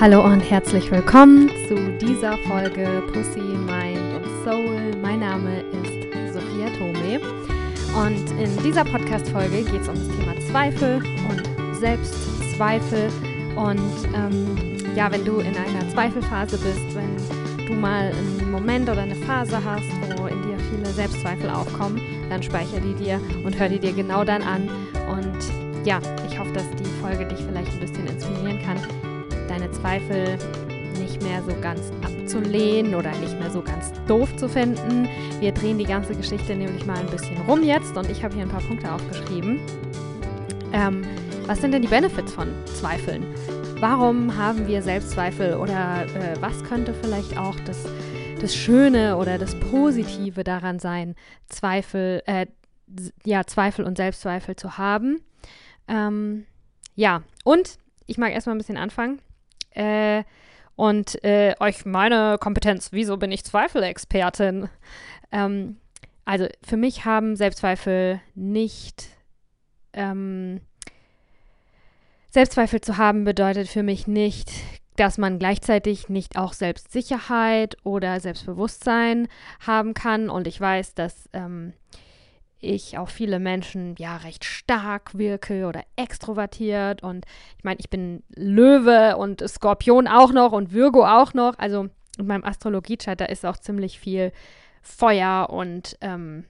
Hallo und herzlich willkommen zu dieser Folge Pussy, Mind und Soul. Mein Name ist Sophia Tome und in dieser Podcast-Folge geht es um das Thema Zweifel und Selbstzweifel. Und ähm, ja, wenn du in einer Zweifelphase bist, wenn du mal einen Moment oder eine Phase hast, wo in dir viele Selbstzweifel aufkommen, dann speicher die dir und hör die dir genau dann an. Und ja, ich hoffe, dass die Folge dich vielleicht ein bisschen inspirieren kann deine Zweifel nicht mehr so ganz abzulehnen oder nicht mehr so ganz doof zu finden. Wir drehen die ganze Geschichte nämlich mal ein bisschen rum jetzt und ich habe hier ein paar Punkte aufgeschrieben. Ähm, was sind denn die Benefits von Zweifeln? Warum haben wir Selbstzweifel oder äh, was könnte vielleicht auch das, das Schöne oder das Positive daran sein, Zweifel, äh, ja, Zweifel und Selbstzweifel zu haben? Ähm, ja, und ich mag erstmal ein bisschen anfangen äh, und äh, euch meine Kompetenz, wieso bin ich Zweifelexpertin? Ähm, also für mich haben Selbstzweifel nicht ähm, Selbstzweifel zu haben bedeutet für mich nicht, dass man gleichzeitig nicht auch Selbstsicherheit oder Selbstbewusstsein haben kann. Und ich weiß, dass ähm, ich auf viele Menschen ja recht stark wirke oder extrovertiert. Und ich meine, ich bin Löwe und Skorpion auch noch und Virgo auch noch. Also in meinem Astrologiechart, da ist auch ziemlich viel Feuer und ähm,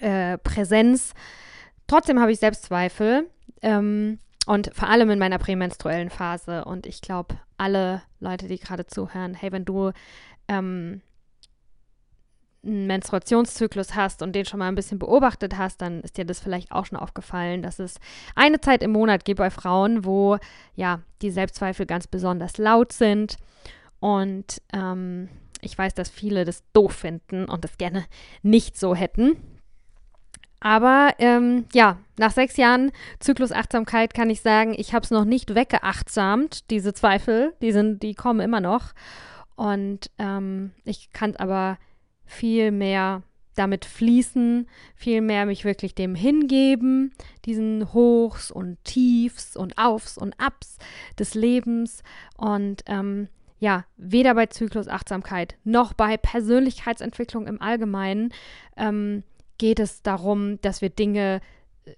äh, Präsenz. Trotzdem habe ich Selbstzweifel. Ähm, und vor allem in meiner prämenstruellen Phase. Und ich glaube, alle Leute, die gerade zuhören, hey, wenn du ähm, einen Menstruationszyklus hast und den schon mal ein bisschen beobachtet hast, dann ist dir das vielleicht auch schon aufgefallen, dass es eine Zeit im Monat gibt bei Frauen, wo ja die Selbstzweifel ganz besonders laut sind. Und ähm, ich weiß, dass viele das doof finden und das gerne nicht so hätten. Aber ähm, ja, nach sechs Jahren Zyklusachtsamkeit kann ich sagen, ich habe es noch nicht weggeachtsamt, diese Zweifel, die, sind, die kommen immer noch. Und ähm, ich kann es aber viel mehr damit fließen, viel mehr mich wirklich dem hingeben, diesen Hochs und Tiefs und Aufs und Abs des Lebens und ähm, ja, weder bei Zyklusachtsamkeit noch bei Persönlichkeitsentwicklung im Allgemeinen ähm, geht es darum, dass wir Dinge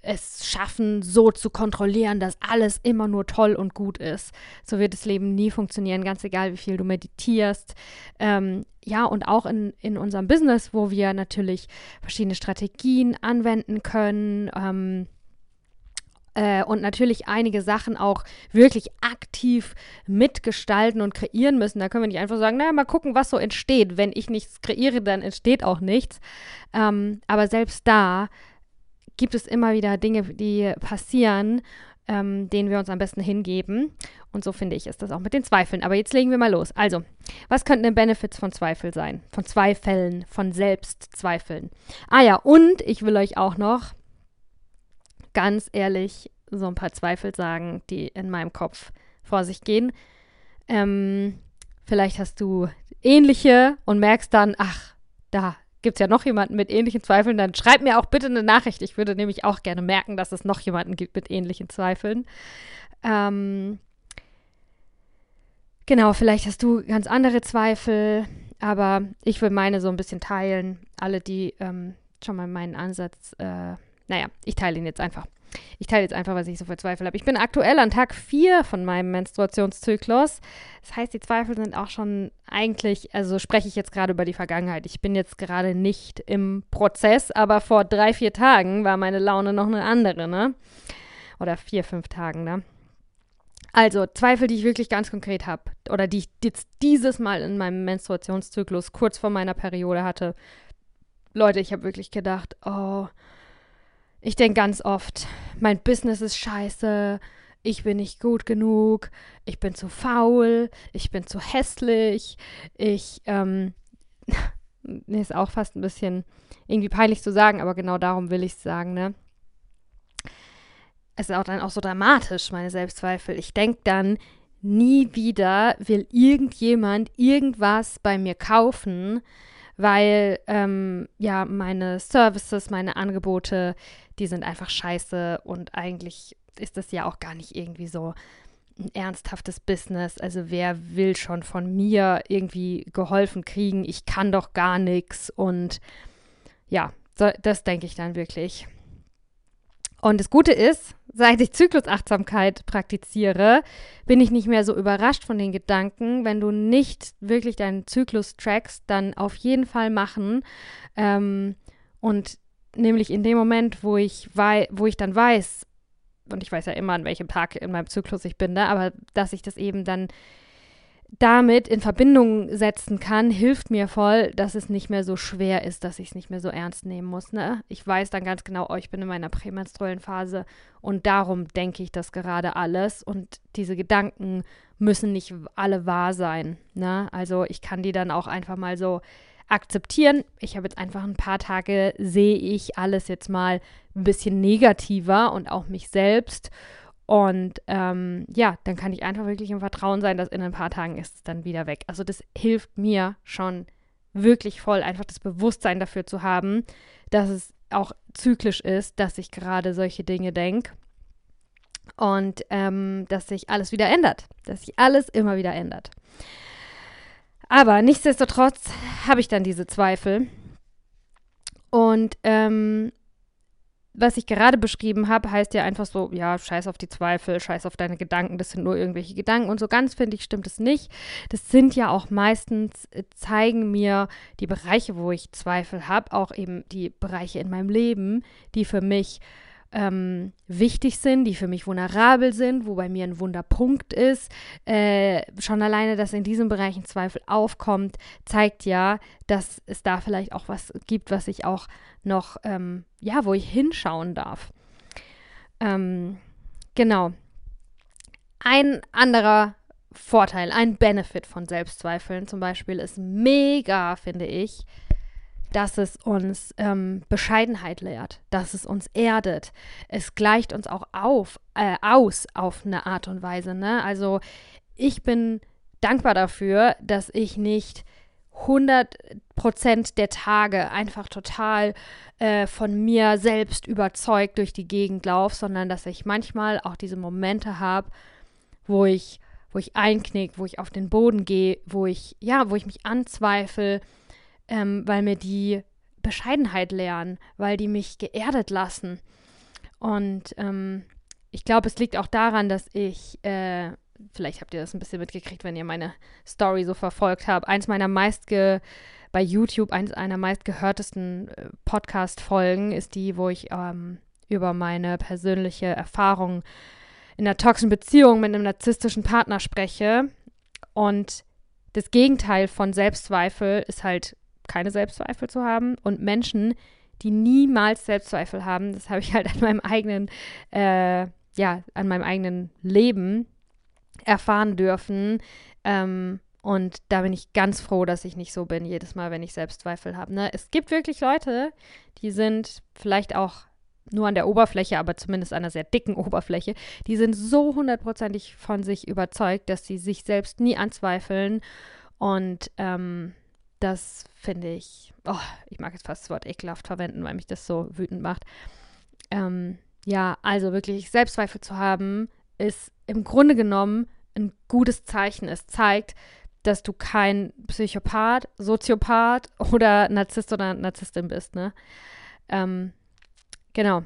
es schaffen, so zu kontrollieren, dass alles immer nur toll und gut ist. So wird das Leben nie funktionieren, ganz egal, wie viel du meditierst. Ähm, ja, und auch in, in unserem Business, wo wir natürlich verschiedene Strategien anwenden können. Ähm, äh, und natürlich einige Sachen auch wirklich aktiv mitgestalten und kreieren müssen. Da können wir nicht einfach sagen, naja, mal gucken, was so entsteht. Wenn ich nichts kreiere, dann entsteht auch nichts. Ähm, aber selbst da gibt es immer wieder Dinge, die passieren, ähm, denen wir uns am besten hingeben. Und so finde ich, ist das auch mit den Zweifeln. Aber jetzt legen wir mal los. Also, was könnten denn Benefits von Zweifel sein? Von Zweifeln, von Selbstzweifeln. Ah ja, und ich will euch auch noch ganz ehrlich so ein paar Zweifel sagen, die in meinem Kopf vor sich gehen. Ähm, vielleicht hast du ähnliche und merkst dann, ach, da gibt es ja noch jemanden mit ähnlichen Zweifeln, dann schreib mir auch bitte eine Nachricht. Ich würde nämlich auch gerne merken, dass es noch jemanden gibt mit ähnlichen Zweifeln. Ähm, genau, vielleicht hast du ganz andere Zweifel, aber ich will meine so ein bisschen teilen. Alle, die ähm, schon mal meinen Ansatz, äh, naja, ich teile ihn jetzt einfach. Ich teile jetzt einfach, was ich so für Zweifel habe. Ich bin aktuell an Tag 4 von meinem Menstruationszyklus. Das heißt, die Zweifel sind auch schon eigentlich, also spreche ich jetzt gerade über die Vergangenheit. Ich bin jetzt gerade nicht im Prozess, aber vor drei, vier Tagen war meine Laune noch eine andere, ne? Oder vier, fünf Tagen, ne? Also Zweifel, die ich wirklich ganz konkret habe oder die ich jetzt dieses Mal in meinem Menstruationszyklus kurz vor meiner Periode hatte. Leute, ich habe wirklich gedacht, oh, ich denke ganz oft, mein Business ist scheiße, ich bin nicht gut genug, ich bin zu faul, ich bin zu hässlich, ich, ähm, nee, ist auch fast ein bisschen irgendwie peinlich zu sagen, aber genau darum will ich es sagen, ne? Es ist auch dann auch so dramatisch, meine Selbstzweifel. Ich denke dann, nie wieder will irgendjemand irgendwas bei mir kaufen, weil ähm, ja meine Services, meine Angebote, die sind einfach scheiße und eigentlich ist das ja auch gar nicht irgendwie so ein ernsthaftes Business. Also wer will schon von mir irgendwie geholfen kriegen? Ich kann doch gar nichts. Und ja, so, das denke ich dann wirklich. Und das Gute ist, seit ich Zyklusachtsamkeit praktiziere, bin ich nicht mehr so überrascht von den Gedanken. Wenn du nicht wirklich deinen Zyklus trackst, dann auf jeden Fall machen. Ähm, und nämlich in dem Moment, wo ich, wo ich dann weiß, und ich weiß ja immer, an welchem Tag in meinem Zyklus ich bin, ne, aber dass ich das eben dann damit in Verbindung setzen kann, hilft mir voll, dass es nicht mehr so schwer ist, dass ich es nicht mehr so ernst nehmen muss. Ne? Ich weiß dann ganz genau, oh, ich bin in meiner prämenstruellen Phase und darum denke ich das gerade alles und diese Gedanken müssen nicht alle wahr sein. Ne? Also ich kann die dann auch einfach mal so akzeptieren. Ich habe jetzt einfach ein paar Tage, sehe ich alles jetzt mal ein bisschen negativer und auch mich selbst und ähm, ja, dann kann ich einfach wirklich im Vertrauen sein, dass in ein paar Tagen ist es dann wieder weg. Also das hilft mir schon wirklich voll, einfach das Bewusstsein dafür zu haben, dass es auch zyklisch ist, dass ich gerade solche Dinge denke. Und ähm, dass sich alles wieder ändert, dass sich alles immer wieder ändert. Aber nichtsdestotrotz habe ich dann diese Zweifel. Und ähm, was ich gerade beschrieben habe, heißt ja einfach so, ja, scheiß auf die Zweifel, scheiß auf deine Gedanken, das sind nur irgendwelche Gedanken. Und so ganz finde ich, stimmt es nicht. Das sind ja auch meistens, äh, zeigen mir die Bereiche, wo ich Zweifel habe, auch eben die Bereiche in meinem Leben, die für mich ähm, wichtig sind, die für mich vulnerabel sind, wo bei mir ein Wunderpunkt ist. Äh, schon alleine, dass in diesem Bereich ein Zweifel aufkommt, zeigt ja, dass es da vielleicht auch was gibt, was ich auch noch, ähm, ja, wo ich hinschauen darf. Ähm, genau. Ein anderer Vorteil, ein Benefit von Selbstzweifeln zum Beispiel ist mega, finde ich, dass es uns ähm, Bescheidenheit lehrt, dass es uns erdet. Es gleicht uns auch auf, äh, aus auf eine Art und Weise. Ne? Also ich bin dankbar dafür, dass ich nicht 100 Prozent der Tage einfach total äh, von mir selbst überzeugt durch die Gegend laufe, sondern dass ich manchmal auch diese Momente habe, wo ich, wo ich einknick, wo ich auf den Boden gehe, wo ich, ja, wo ich mich anzweifle, ähm, weil mir die Bescheidenheit lernen, weil die mich geerdet lassen. Und ähm, ich glaube, es liegt auch daran, dass ich, äh, vielleicht habt ihr das ein bisschen mitgekriegt, wenn ihr meine Story so verfolgt habt, eins meiner meistge bei YouTube, eins einer meistgehörtesten äh, Podcast-Folgen ist die, wo ich ähm, über meine persönliche Erfahrung in einer toxischen Beziehung mit einem narzisstischen Partner spreche. Und das Gegenteil von Selbstzweifel ist halt keine Selbstzweifel zu haben und Menschen, die niemals Selbstzweifel haben, das habe ich halt an meinem eigenen, äh, ja, an meinem eigenen Leben erfahren dürfen. Ähm, und da bin ich ganz froh, dass ich nicht so bin, jedes Mal, wenn ich Selbstzweifel habe. Ne? Es gibt wirklich Leute, die sind vielleicht auch nur an der Oberfläche, aber zumindest an einer sehr dicken Oberfläche, die sind so hundertprozentig von sich überzeugt, dass sie sich selbst nie anzweifeln. Und ähm, das finde ich, oh, ich mag jetzt fast das Wort ekelhaft verwenden, weil mich das so wütend macht. Ähm, ja, also wirklich Selbstzweifel zu haben, ist im Grunde genommen ein gutes Zeichen. Es zeigt, dass du kein Psychopath, Soziopath oder Narzisst oder Narzisstin bist, ne? Ähm, genau.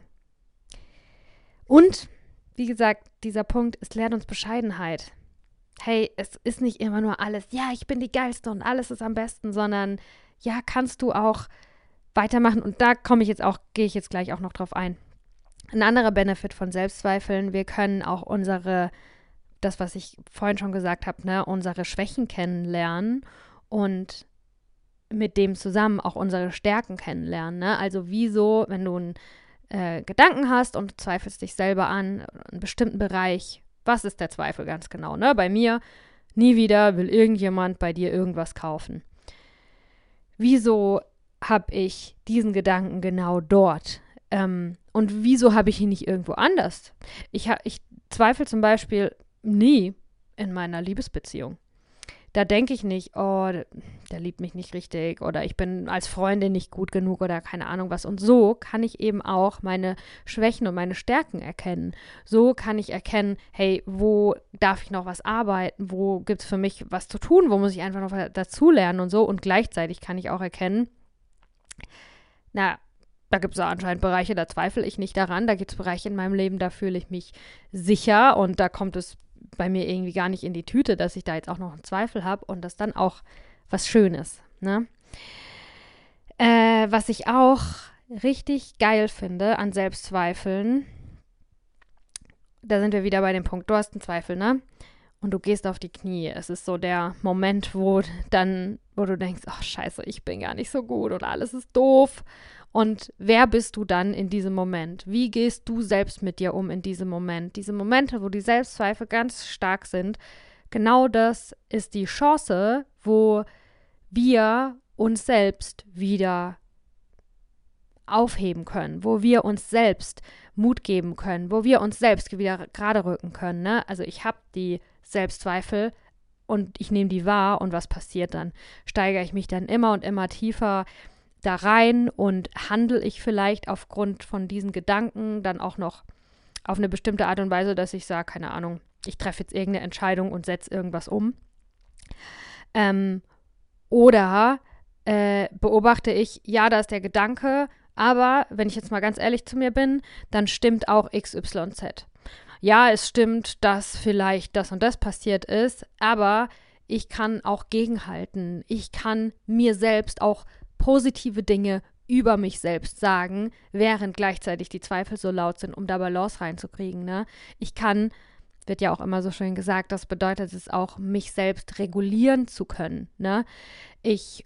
Und, wie gesagt, dieser Punkt, es lehrt uns Bescheidenheit hey, es ist nicht immer nur alles, ja, ich bin die Geilste und alles ist am besten, sondern ja, kannst du auch weitermachen. Und da komme ich jetzt auch, gehe ich jetzt gleich auch noch drauf ein. Ein anderer Benefit von Selbstzweifeln, wir können auch unsere, das, was ich vorhin schon gesagt habe, ne, unsere Schwächen kennenlernen und mit dem zusammen auch unsere Stärken kennenlernen. Ne? Also wieso, wenn du einen äh, Gedanken hast und zweifelst dich selber an, einen bestimmten Bereich, was ist der Zweifel ganz genau? Ne? Bei mir, nie wieder will irgendjemand bei dir irgendwas kaufen. Wieso habe ich diesen Gedanken genau dort? Ähm, und wieso habe ich ihn nicht irgendwo anders? Ich, ich zweifle zum Beispiel nie in meiner Liebesbeziehung. Da denke ich nicht, oh, der, liebt mich nicht richtig oder ich bin als Freundin nicht gut genug oder keine Ahnung was. Und so kann ich eben auch meine Schwächen und meine Stärken erkennen. So kann ich erkennen, hey, wo darf ich noch was arbeiten? Wo gibt es für mich was zu tun? Wo muss ich einfach noch dazulernen und so? Und gleichzeitig kann ich auch erkennen, na, da gibt es anscheinend Bereiche, da zweifle ich nicht daran. Da gibt es Bereiche in meinem Leben, da fühle ich mich sicher und da kommt es bei mir irgendwie gar nicht in die Tüte, dass ich da jetzt auch noch einen Zweifel habe und das dann auch was Schönes. Ne? Äh, was ich auch richtig geil finde an Selbstzweifeln, da sind wir wieder bei dem Punkt, du hast einen Zweifel, ne? Und du gehst auf die Knie. Es ist so der Moment, wo dann, wo du denkst, ach oh, scheiße, ich bin gar nicht so gut oder alles ist doof. Und wer bist du dann in diesem Moment? Wie gehst du selbst mit dir um in diesem Moment? Diese Momente, wo die Selbstzweifel ganz stark sind, genau das ist die Chance, wo wir uns selbst wieder aufheben können, wo wir uns selbst Mut geben können, wo wir uns selbst wieder gerade rücken können. Ne? Also ich habe die Selbstzweifel und ich nehme die wahr und was passiert dann? Steigere ich mich dann immer und immer tiefer da rein und handle ich vielleicht aufgrund von diesen Gedanken dann auch noch auf eine bestimmte Art und Weise, dass ich sage, keine Ahnung, ich treffe jetzt irgendeine Entscheidung und setze irgendwas um. Ähm, oder äh, beobachte ich, ja, da ist der Gedanke, aber wenn ich jetzt mal ganz ehrlich zu mir bin, dann stimmt auch XYZ. Ja, es stimmt, dass vielleicht das und das passiert ist, aber ich kann auch gegenhalten. Ich kann mir selbst auch positive Dinge über mich selbst sagen, während gleichzeitig die Zweifel so laut sind, um da Balance reinzukriegen. Ne? Ich kann, wird ja auch immer so schön gesagt, das bedeutet es auch, mich selbst regulieren zu können. Ne? Ich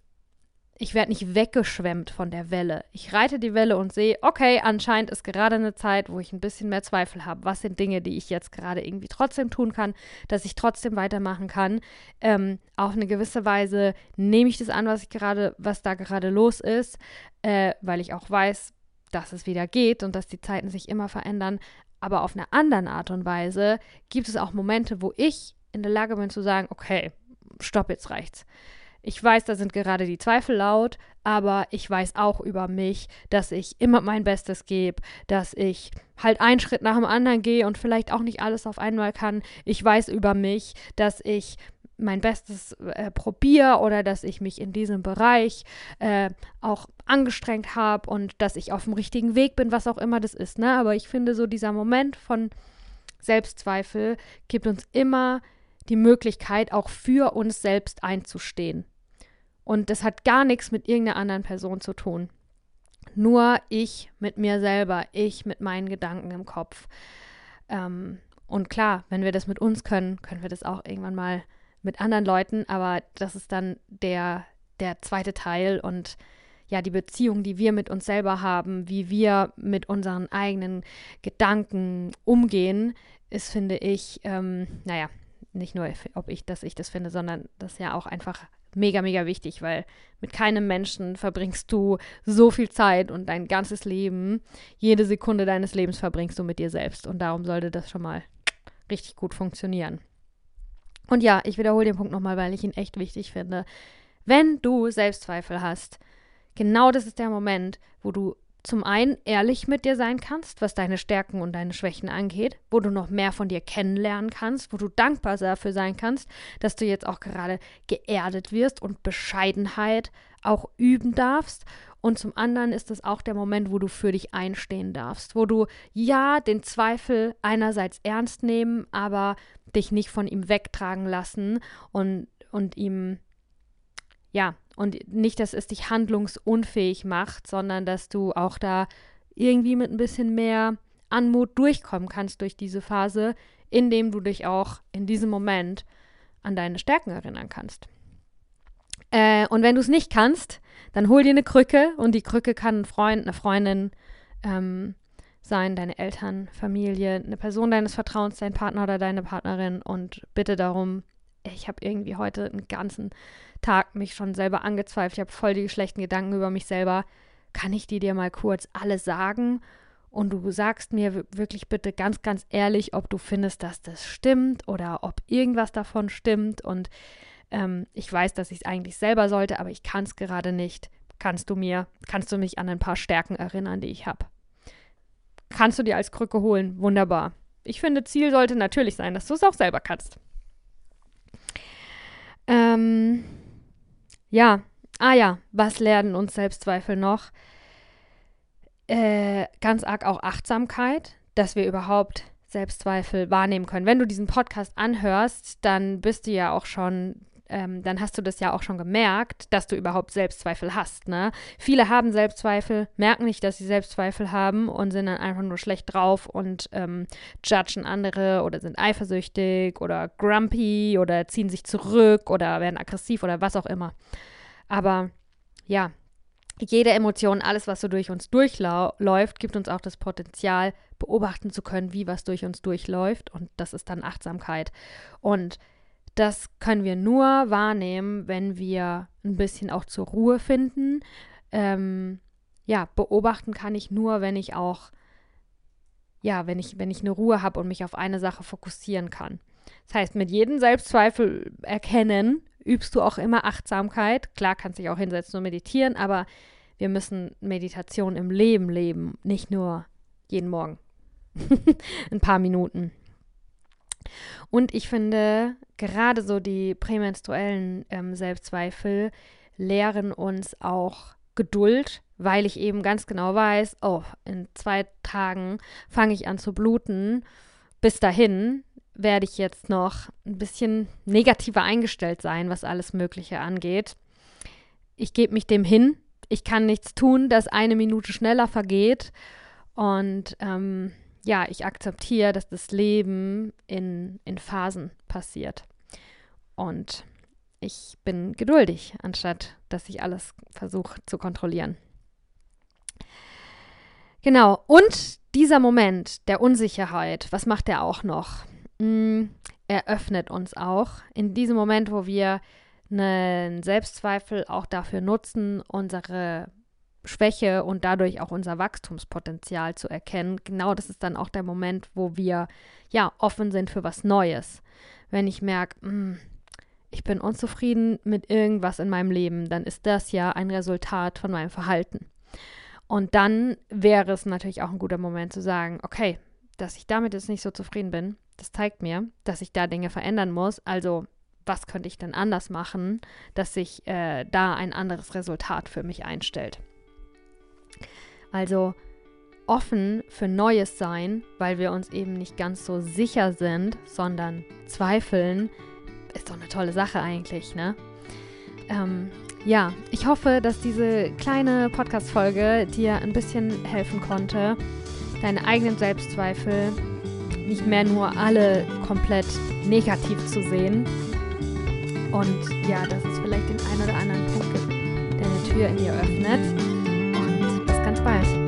ich werde nicht weggeschwemmt von der Welle. Ich reite die Welle und sehe, okay, anscheinend ist gerade eine Zeit, wo ich ein bisschen mehr Zweifel habe. Was sind Dinge, die ich jetzt gerade irgendwie trotzdem tun kann, dass ich trotzdem weitermachen kann? Ähm, auf eine gewisse Weise nehme ich das an, was ich gerade, was da gerade los ist, äh, weil ich auch weiß, dass es wieder geht und dass die Zeiten sich immer verändern. Aber auf einer anderen Art und Weise gibt es auch Momente, wo ich in der Lage bin zu sagen, okay, stopp, jetzt reicht's. Ich weiß, da sind gerade die Zweifel laut, aber ich weiß auch über mich, dass ich immer mein Bestes gebe, dass ich halt einen Schritt nach dem anderen gehe und vielleicht auch nicht alles auf einmal kann. Ich weiß über mich, dass ich mein Bestes äh, probiere oder dass ich mich in diesem Bereich äh, auch angestrengt habe und dass ich auf dem richtigen Weg bin, was auch immer das ist. Ne? Aber ich finde, so dieser Moment von Selbstzweifel gibt uns immer die Möglichkeit, auch für uns selbst einzustehen. Und das hat gar nichts mit irgendeiner anderen Person zu tun. Nur ich mit mir selber, ich mit meinen Gedanken im Kopf. Ähm, und klar, wenn wir das mit uns können, können wir das auch irgendwann mal mit anderen Leuten, aber das ist dann der, der zweite Teil und ja, die Beziehung, die wir mit uns selber haben, wie wir mit unseren eigenen Gedanken umgehen, ist, finde ich, ähm, naja, nicht nur, ob ich, dass ich das finde, sondern das ist ja auch einfach mega, mega wichtig, weil mit keinem Menschen verbringst du so viel Zeit und dein ganzes Leben, jede Sekunde deines Lebens verbringst du mit dir selbst. Und darum sollte das schon mal richtig gut funktionieren. Und ja, ich wiederhole den Punkt nochmal, weil ich ihn echt wichtig finde. Wenn du Selbstzweifel hast, genau das ist der Moment, wo du zum einen ehrlich mit dir sein kannst, was deine Stärken und deine Schwächen angeht, wo du noch mehr von dir kennenlernen kannst, wo du dankbar dafür sein kannst, dass du jetzt auch gerade geerdet wirst und Bescheidenheit auch üben darfst. Und zum anderen ist es auch der Moment, wo du für dich einstehen darfst, wo du ja den Zweifel einerseits ernst nehmen, aber dich nicht von ihm wegtragen lassen und, und ihm ja, und nicht, dass es dich handlungsunfähig macht, sondern dass du auch da irgendwie mit ein bisschen mehr Anmut durchkommen kannst durch diese Phase, indem du dich auch in diesem Moment an deine Stärken erinnern kannst. Äh, und wenn du es nicht kannst, dann hol dir eine Krücke und die Krücke kann ein Freund, eine Freundin ähm, sein, deine Eltern, Familie, eine Person deines Vertrauens, dein Partner oder deine Partnerin und bitte darum, ich habe irgendwie heute einen ganzen Tag mich schon selber angezweifelt. Ich habe voll die schlechten Gedanken über mich selber. Kann ich die dir mal kurz alle sagen? Und du sagst mir wirklich bitte ganz, ganz ehrlich, ob du findest, dass das stimmt oder ob irgendwas davon stimmt. Und ähm, ich weiß, dass ich es eigentlich selber sollte, aber ich kann es gerade nicht. Kannst du mir, kannst du mich an ein paar Stärken erinnern, die ich habe? Kannst du dir als Krücke holen? Wunderbar. Ich finde, Ziel sollte natürlich sein, dass du es auch selber kannst. Ähm, ja, ah ja, was lernen uns Selbstzweifel noch? Äh, ganz arg auch Achtsamkeit, dass wir überhaupt Selbstzweifel wahrnehmen können. Wenn du diesen Podcast anhörst, dann bist du ja auch schon ähm, dann hast du das ja auch schon gemerkt, dass du überhaupt Selbstzweifel hast. Ne? Viele haben Selbstzweifel, merken nicht, dass sie Selbstzweifel haben und sind dann einfach nur schlecht drauf und ähm, judgen andere oder sind eifersüchtig oder grumpy oder ziehen sich zurück oder werden aggressiv oder was auch immer. Aber ja, jede Emotion, alles, was so durch uns durchläuft, gibt uns auch das Potenzial, beobachten zu können, wie was durch uns durchläuft. Und das ist dann Achtsamkeit. Und das können wir nur wahrnehmen, wenn wir ein bisschen auch zur Ruhe finden. Ähm, ja, beobachten kann ich nur, wenn ich auch, ja, wenn ich, wenn ich eine Ruhe habe und mich auf eine Sache fokussieren kann. Das heißt, mit jedem Selbstzweifel erkennen, übst du auch immer Achtsamkeit. Klar kannst du dich auch hinsetzen und meditieren, aber wir müssen Meditation im Leben leben, nicht nur jeden Morgen. ein paar Minuten. Und ich finde, gerade so die prämenstruellen ähm, Selbstzweifel lehren uns auch Geduld, weil ich eben ganz genau weiß, oh, in zwei Tagen fange ich an zu bluten. Bis dahin werde ich jetzt noch ein bisschen negativer eingestellt sein, was alles Mögliche angeht. Ich gebe mich dem hin. Ich kann nichts tun, dass eine Minute schneller vergeht. Und ähm, ja, ich akzeptiere, dass das Leben in, in Phasen passiert. Und ich bin geduldig, anstatt dass ich alles versuche zu kontrollieren. Genau, und dieser Moment der Unsicherheit, was macht er auch noch? Hm, er öffnet uns auch in diesem Moment, wo wir einen Selbstzweifel auch dafür nutzen, unsere Schwäche und dadurch auch unser Wachstumspotenzial zu erkennen. Genau das ist dann auch der Moment, wo wir ja offen sind für was Neues. Wenn ich merke, hm, ich bin unzufrieden mit irgendwas in meinem Leben, dann ist das ja ein Resultat von meinem Verhalten. Und dann wäre es natürlich auch ein guter Moment zu sagen, okay, dass ich damit jetzt nicht so zufrieden bin, das zeigt mir, dass ich da Dinge verändern muss. Also was könnte ich denn anders machen, dass sich äh, da ein anderes Resultat für mich einstellt. Also offen für Neues sein, weil wir uns eben nicht ganz so sicher sind, sondern zweifeln, ist doch eine tolle Sache eigentlich, ne? Ähm, ja, ich hoffe, dass diese kleine Podcast-Folge dir ein bisschen helfen konnte, deine eigenen Selbstzweifel nicht mehr nur alle komplett negativ zu sehen. Und ja, dass es vielleicht den einen oder anderen Punkt gibt, der eine Tür in dir öffnet. Und bis ganz bald.